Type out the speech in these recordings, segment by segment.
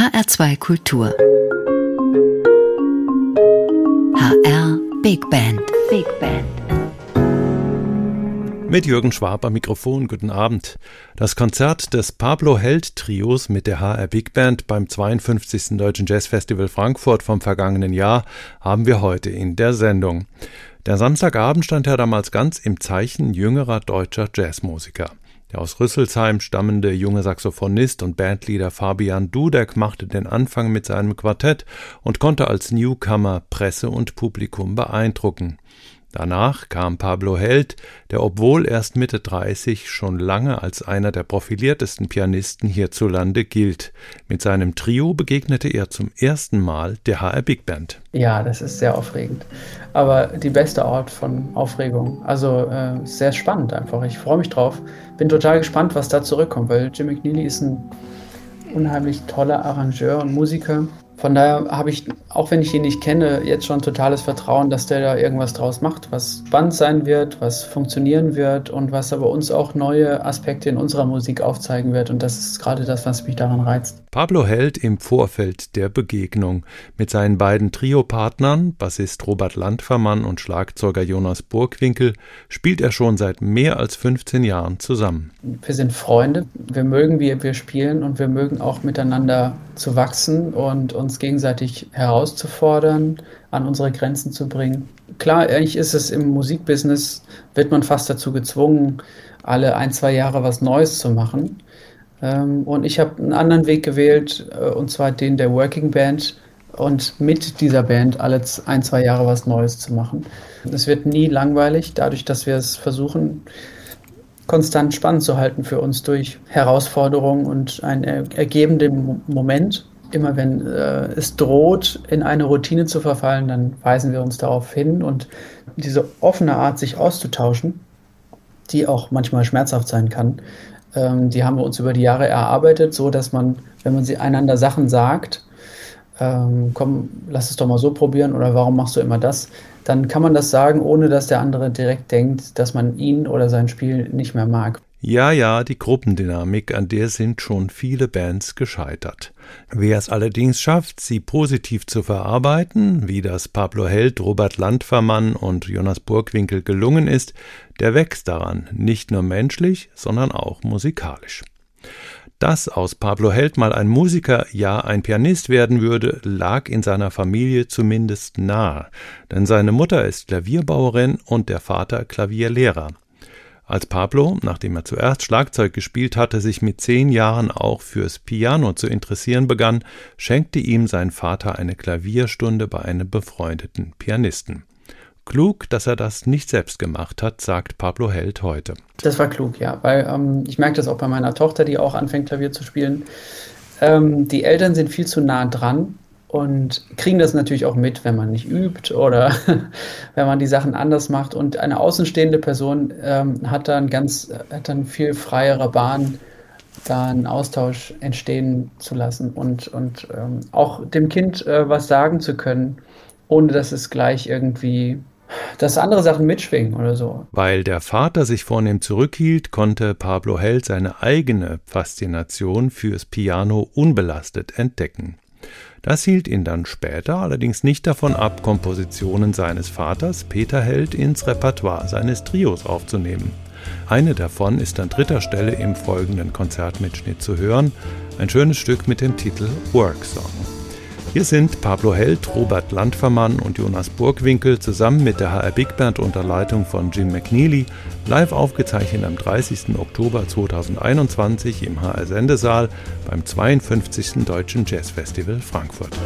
HR2 Kultur. HR Big Band. Big Band. Mit Jürgen Schwab am Mikrofon, guten Abend. Das Konzert des Pablo Held Trios mit der HR Big Band beim 52. Deutschen Jazz Festival Frankfurt vom vergangenen Jahr haben wir heute in der Sendung. Der Samstagabend stand ja damals ganz im Zeichen jüngerer deutscher Jazzmusiker. Der aus Rüsselsheim stammende junge Saxophonist und Bandleader Fabian Dudek machte den Anfang mit seinem Quartett und konnte als Newcomer Presse und Publikum beeindrucken. Danach kam Pablo Held, der obwohl erst Mitte 30 schon lange als einer der profiliertesten Pianisten hierzulande gilt. Mit seinem Trio begegnete er zum ersten Mal der HR Big Band. Ja, das ist sehr aufregend. Aber die beste Art von Aufregung. Also äh, sehr spannend einfach. Ich freue mich drauf. Bin total gespannt, was da zurückkommt, weil Jim McNeely ist ein unheimlich toller Arrangeur und Musiker von daher habe ich, auch wenn ich ihn nicht kenne, jetzt schon totales Vertrauen, dass der da irgendwas draus macht, was spannend sein wird, was funktionieren wird und was aber uns auch neue Aspekte in unserer Musik aufzeigen wird. Und das ist gerade das, was mich daran reizt. Pablo Held im Vorfeld der Begegnung mit seinen beiden Trio-Partnern, Bassist Robert Landfermann und Schlagzeuger Jonas Burgwinkel, spielt er schon seit mehr als 15 Jahren zusammen. Wir sind Freunde, wir mögen, wie wir spielen und wir mögen auch miteinander zu wachsen und uns gegenseitig herauszufordern, an unsere Grenzen zu bringen. Klar, eigentlich ist es im Musikbusiness, wird man fast dazu gezwungen, alle ein, zwei Jahre was Neues zu machen. Ähm, und ich habe einen anderen Weg gewählt, äh, und zwar den der Working Band und mit dieser Band alle ein, zwei Jahre was Neues zu machen. Es wird nie langweilig, dadurch, dass wir es versuchen, konstant spannend zu halten für uns durch Herausforderungen und einen ergebenden Moment. Immer wenn äh, es droht, in eine Routine zu verfallen, dann weisen wir uns darauf hin und diese offene Art, sich auszutauschen, die auch manchmal schmerzhaft sein kann, ähm, die haben wir uns über die Jahre erarbeitet, so dass man, wenn man sie einander Sachen sagt, ähm, komm, lass es doch mal so probieren oder warum machst du immer das, dann kann man das sagen, ohne dass der andere direkt denkt, dass man ihn oder sein Spiel nicht mehr mag. Ja, ja, die Gruppendynamik, an der sind schon viele Bands gescheitert. Wer es allerdings schafft, sie positiv zu verarbeiten, wie das Pablo Held, Robert Landfermann und Jonas Burgwinkel gelungen ist, der wächst daran, nicht nur menschlich, sondern auch musikalisch. Dass aus Pablo Held mal ein Musiker, ja ein Pianist werden würde, lag in seiner Familie zumindest nahe, denn seine Mutter ist Klavierbauerin und der Vater Klavierlehrer. Als Pablo, nachdem er zuerst Schlagzeug gespielt hatte, sich mit zehn Jahren auch fürs Piano zu interessieren begann, schenkte ihm sein Vater eine Klavierstunde bei einem befreundeten Pianisten. Klug, dass er das nicht selbst gemacht hat, sagt Pablo Held heute. Das war klug, ja, weil ähm, ich merke das auch bei meiner Tochter, die auch anfängt, Klavier zu spielen. Ähm, die Eltern sind viel zu nah dran und kriegen das natürlich auch mit, wenn man nicht übt oder wenn man die Sachen anders macht. Und eine außenstehende Person ähm, hat dann ganz, hat dann viel freiere Bahn, da einen Austausch entstehen zu lassen und, und ähm, auch dem Kind äh, was sagen zu können, ohne dass es gleich irgendwie dass andere Sachen mitschwingen oder so. Weil der Vater sich vornehm zurückhielt, konnte Pablo Held seine eigene Faszination fürs Piano unbelastet entdecken. Das hielt ihn dann später allerdings nicht davon ab, Kompositionen seines Vaters Peter Held ins Repertoire seines Trios aufzunehmen. Eine davon ist an dritter Stelle im folgenden Konzertmitschnitt zu hören, ein schönes Stück mit dem Titel Work Song. Hier sind Pablo Held, Robert Landfermann und Jonas Burgwinkel zusammen mit der HR Big Band unter Leitung von Jim McNeely live aufgezeichnet am 30. Oktober 2021 im HR Sendesaal beim 52. Deutschen Jazz Festival Frankfurt.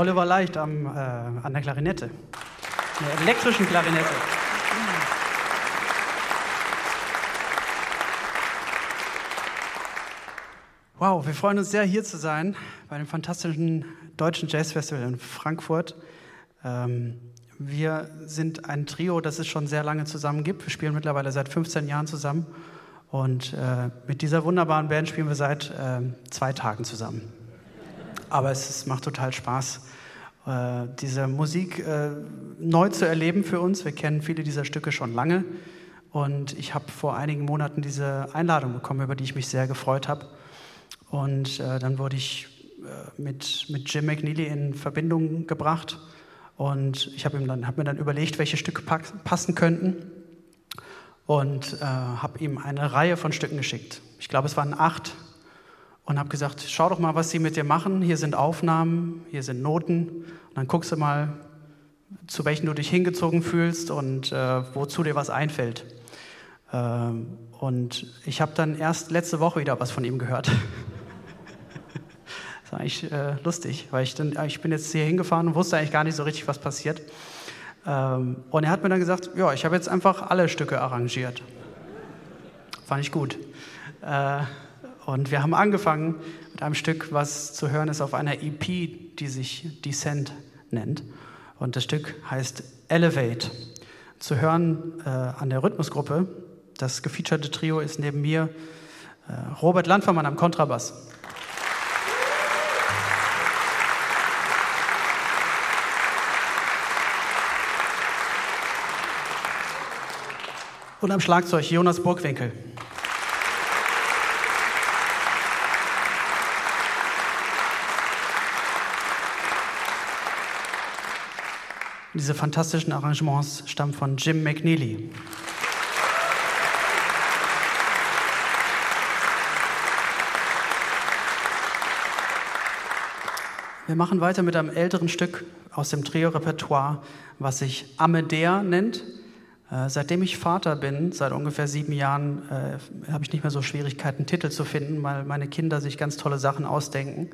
Oliver Leicht am, äh, an der Klarinette, der elektrischen Klarinette. Wow, wir freuen uns sehr, hier zu sein bei dem fantastischen Deutschen Jazz Festival in Frankfurt. Ähm, wir sind ein Trio, das es schon sehr lange zusammen gibt. Wir spielen mittlerweile seit 15 Jahren zusammen. Und äh, mit dieser wunderbaren Band spielen wir seit äh, zwei Tagen zusammen. Aber es, es macht total Spaß, äh, diese Musik äh, neu zu erleben für uns. Wir kennen viele dieser Stücke schon lange. Und ich habe vor einigen Monaten diese Einladung bekommen, über die ich mich sehr gefreut habe. Und äh, dann wurde ich äh, mit, mit Jim McNeely in Verbindung gebracht. Und ich habe hab mir dann überlegt, welche Stücke passen könnten. Und äh, habe ihm eine Reihe von Stücken geschickt. Ich glaube, es waren acht. Und habe gesagt, schau doch mal, was sie mit dir machen. Hier sind Aufnahmen, hier sind Noten. Und dann guckst du mal, zu welchen du dich hingezogen fühlst und äh, wozu dir was einfällt. Ähm, und ich habe dann erst letzte Woche wieder was von ihm gehört. Das war eigentlich äh, lustig, weil ich, dann, ich bin jetzt hier hingefahren und wusste eigentlich gar nicht so richtig, was passiert. Ähm, und er hat mir dann gesagt, ja, ich habe jetzt einfach alle Stücke arrangiert. Fand ich gut. Äh, und wir haben angefangen mit einem Stück, was zu hören ist auf einer EP, die sich Descent nennt. Und das Stück heißt Elevate. Zu hören äh, an der Rhythmusgruppe. Das gefeaturete Trio ist neben mir äh, Robert Landvermann am Kontrabass. Und am Schlagzeug Jonas Burgwinkel. Diese fantastischen Arrangements stammen von Jim McNeely. Wir machen weiter mit einem älteren Stück aus dem Trio-Repertoire, was sich Amedea nennt. Äh, seitdem ich Vater bin, seit ungefähr sieben Jahren, äh, habe ich nicht mehr so Schwierigkeiten, Titel zu finden, weil meine Kinder sich ganz tolle Sachen ausdenken.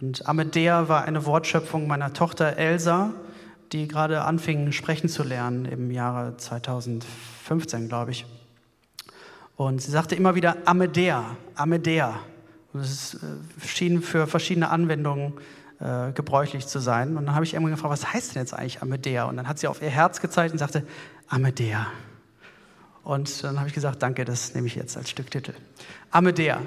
Und Amedea war eine Wortschöpfung meiner Tochter Elsa, die gerade anfing, sprechen zu lernen im Jahre 2015, glaube ich. Und sie sagte immer wieder Amedea, Amedea. Und äh, schien für verschiedene Anwendungen äh, gebräuchlich zu sein. Und dann habe ich irgendwann gefragt, was heißt denn jetzt eigentlich Amedea? Und dann hat sie auf ihr Herz gezeigt und sagte, Amedea. Und dann habe ich gesagt, danke, das nehme ich jetzt als Stücktitel. Amedea.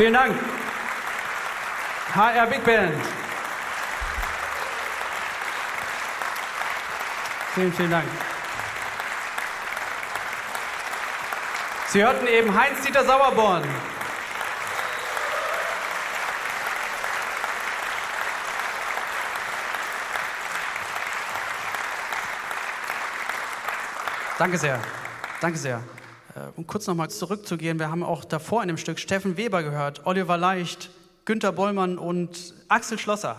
Vielen Dank. HR Big Band. Vielen, vielen Dank. Sie hörten eben Heinz-Dieter Sauerborn. Danke sehr. Danke sehr. Äh, um kurz nochmal zurückzugehen, wir haben auch davor in dem Stück Steffen Weber gehört, Oliver Leicht, Günter Bollmann und Axel Schlosser.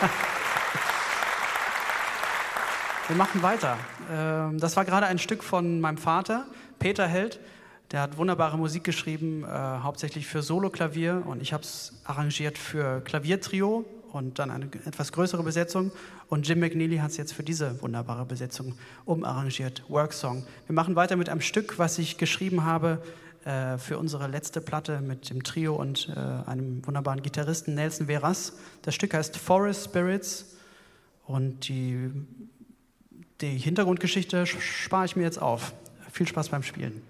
Wir machen weiter. Ähm, das war gerade ein Stück von meinem Vater, Peter Held. Der hat wunderbare Musik geschrieben, äh, hauptsächlich für Solo-Klavier und ich habe es arrangiert für Klaviertrio und dann eine etwas größere Besetzung. Und Jim McNeely hat es jetzt für diese wunderbare Besetzung umarrangiert, Worksong. Wir machen weiter mit einem Stück, was ich geschrieben habe äh, für unsere letzte Platte mit dem Trio und äh, einem wunderbaren Gitarristen Nelson Veras. Das Stück heißt Forest Spirits und die, die Hintergrundgeschichte spare ich mir jetzt auf. Viel Spaß beim Spielen.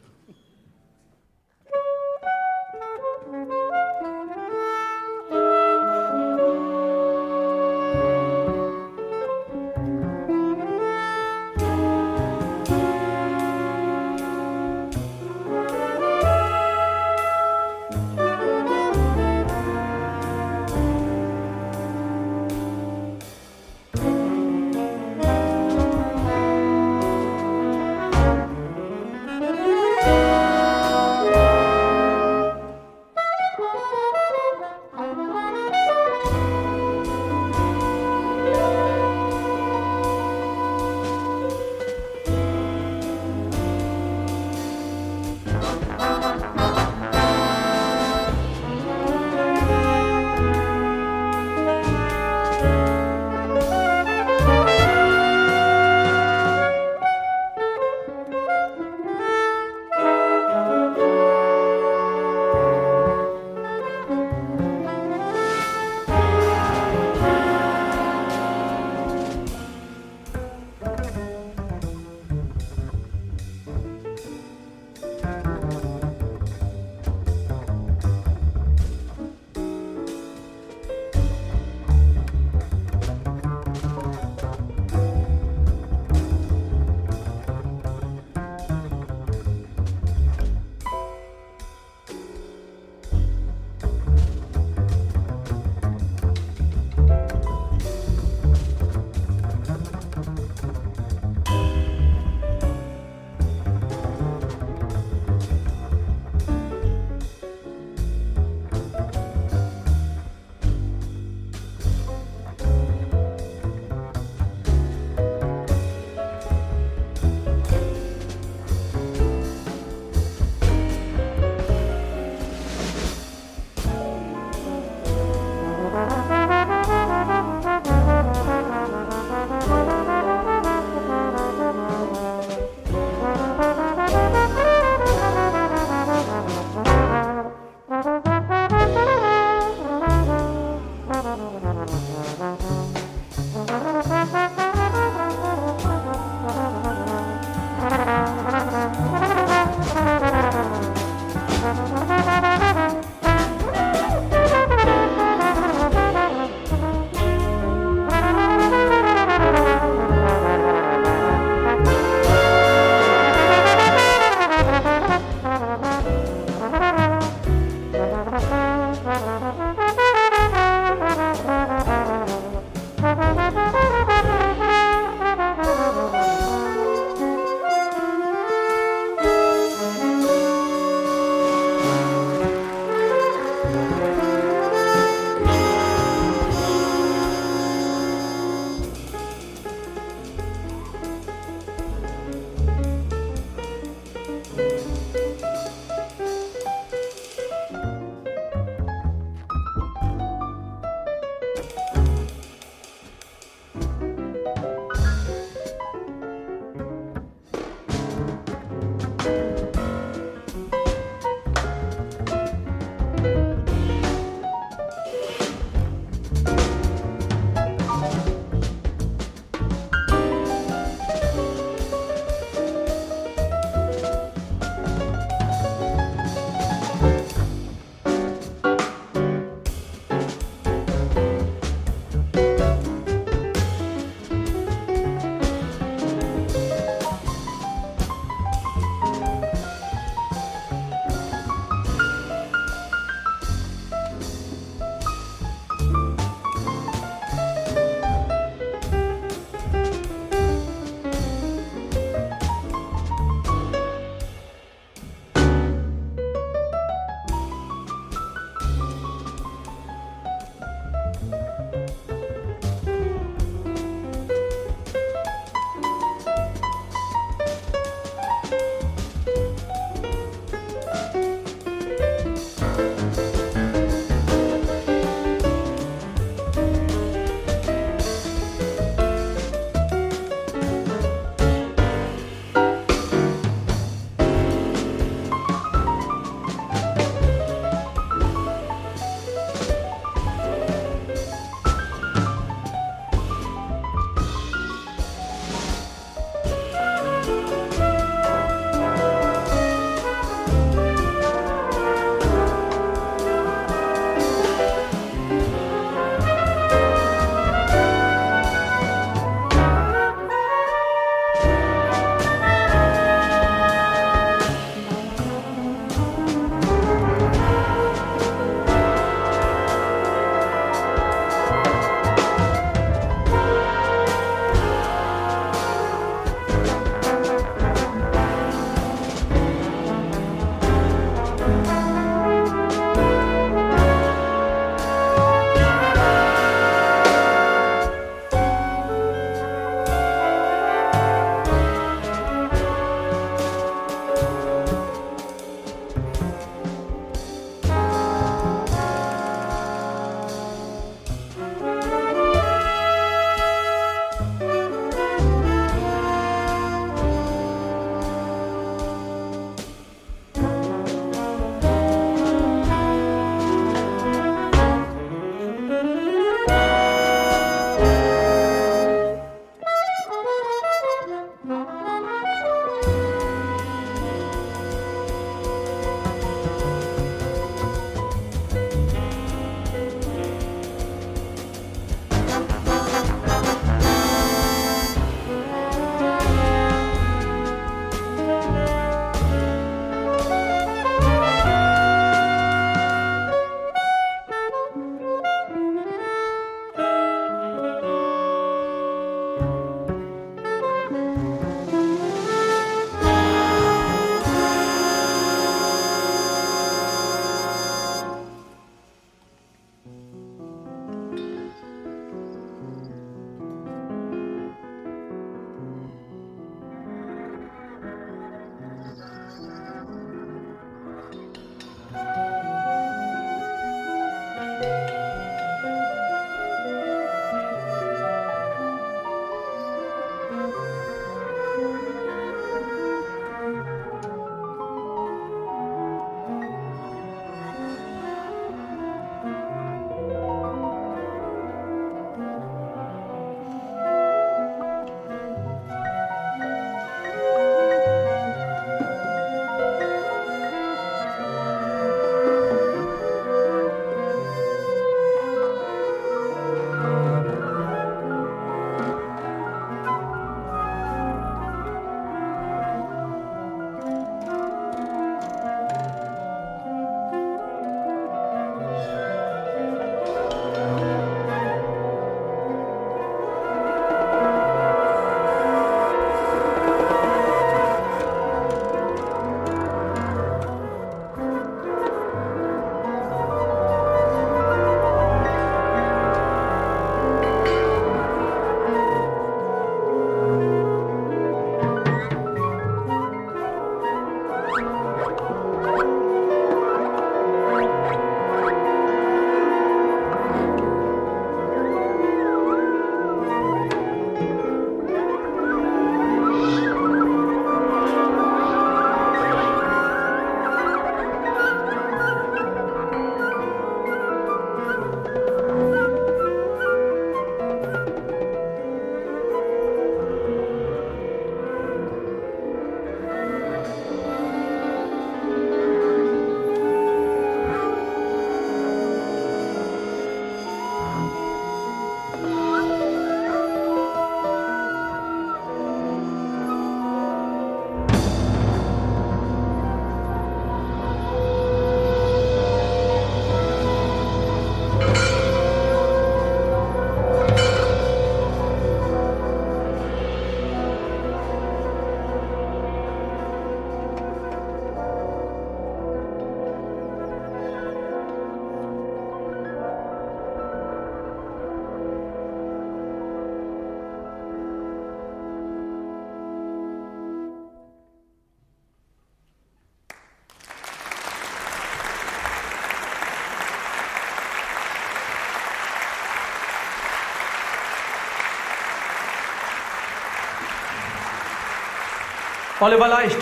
Oliver Leicht.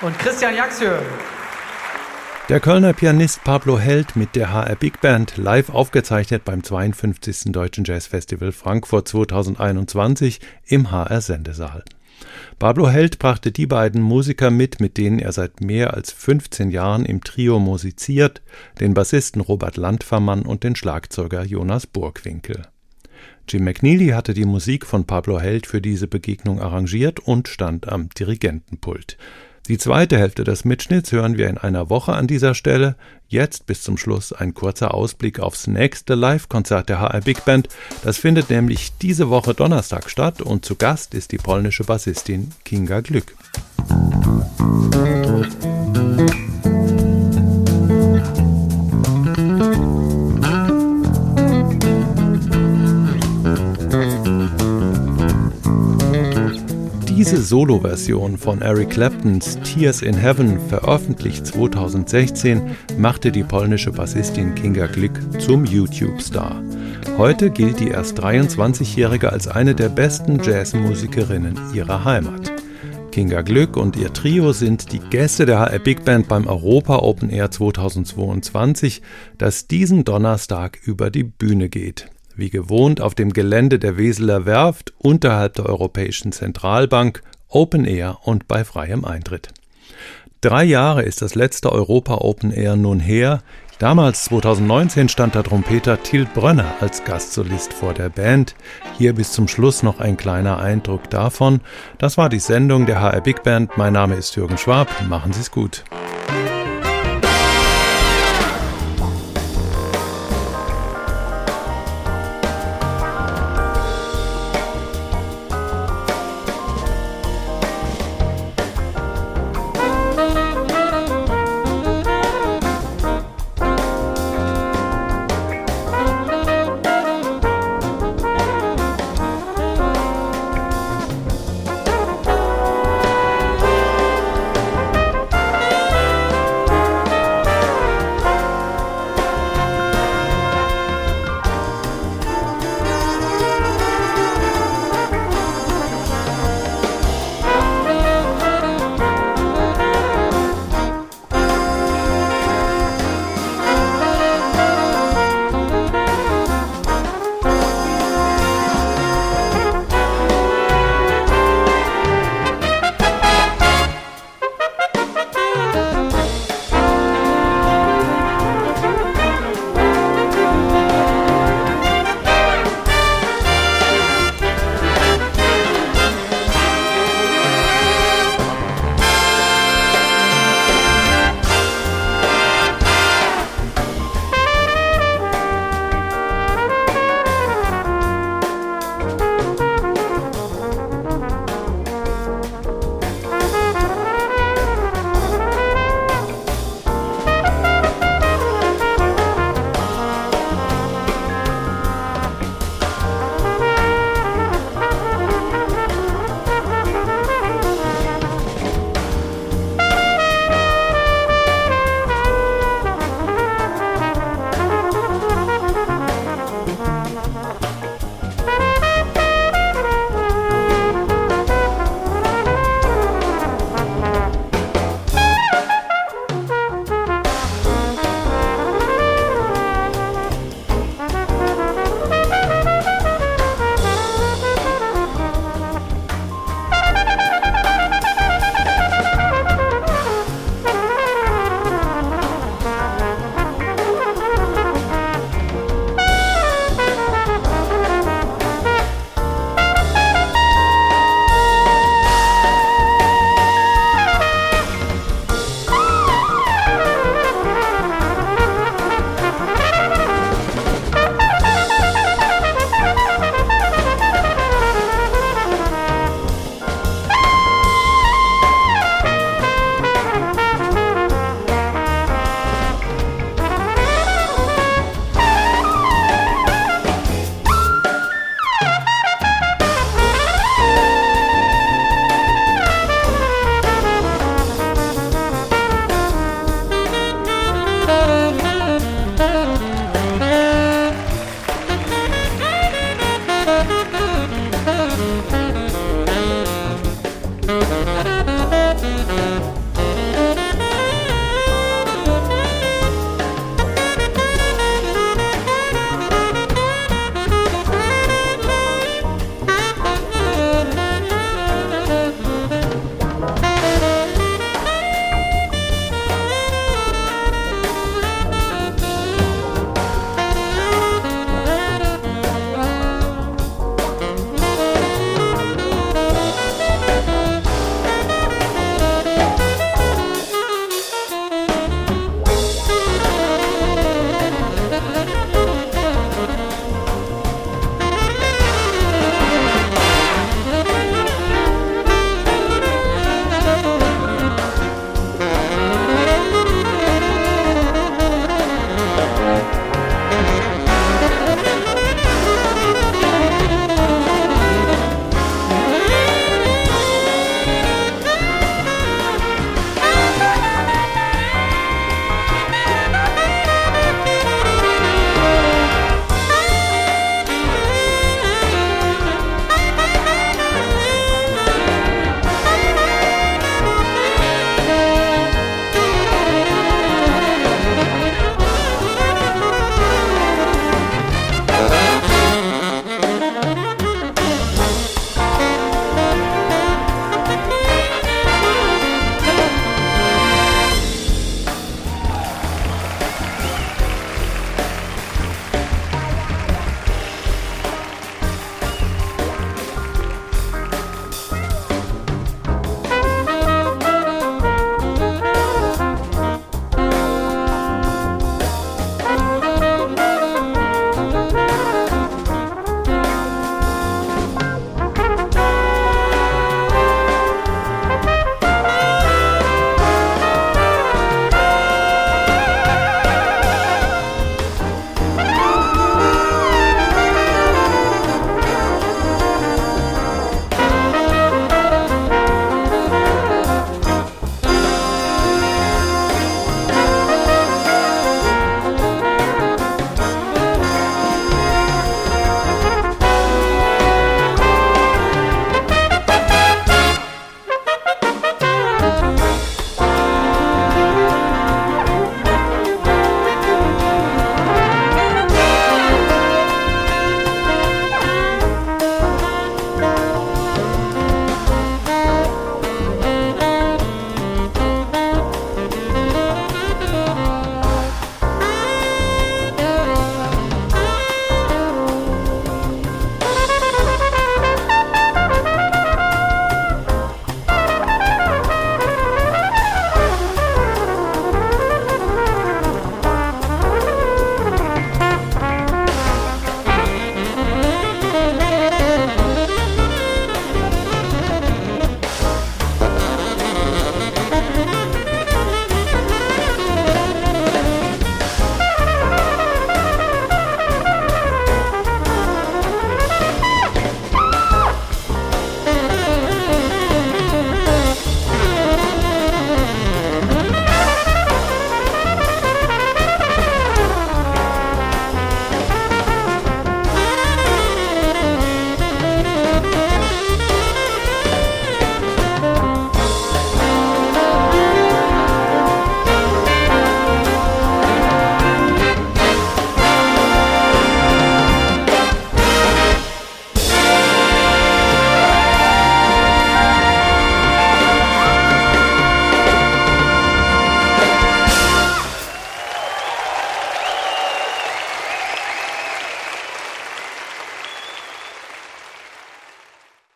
Und Christian Jaxhö. Der Kölner Pianist Pablo Held mit der HR Big Band live aufgezeichnet beim 52. Deutschen Jazz Festival Frankfurt 2021 im HR Sendesaal. Pablo Held brachte die beiden Musiker mit, mit denen er seit mehr als 15 Jahren im Trio musiziert, den Bassisten Robert Landfermann und den Schlagzeuger Jonas Burgwinkel. Jim McNeely hatte die Musik von Pablo Held für diese Begegnung arrangiert und stand am Dirigentenpult. Die zweite Hälfte des Mitschnitts hören wir in einer Woche an dieser Stelle. Jetzt bis zum Schluss ein kurzer Ausblick aufs nächste Live-Konzert der HR Big Band. Das findet nämlich diese Woche Donnerstag statt und zu Gast ist die polnische Bassistin Kinga Glück. Diese Solo-Version von Eric Claptons Tears in Heaven, veröffentlicht 2016, machte die polnische Bassistin Kinga Glick zum YouTube-Star. Heute gilt die erst 23-Jährige als eine der besten Jazzmusikerinnen ihrer Heimat. Kinga Glück und ihr Trio sind die Gäste der HR Big Band beim Europa Open Air 2022, das diesen Donnerstag über die Bühne geht wie gewohnt auf dem Gelände der Weseler Werft unterhalb der Europäischen Zentralbank, Open Air und bei freiem Eintritt. Drei Jahre ist das letzte Europa Open Air nun her. Damals, 2019, stand der Trompeter Til Brönner als Gastsolist vor der Band. Hier bis zum Schluss noch ein kleiner Eindruck davon. Das war die Sendung der HR Big Band. Mein Name ist Jürgen Schwab. Machen Sie es gut.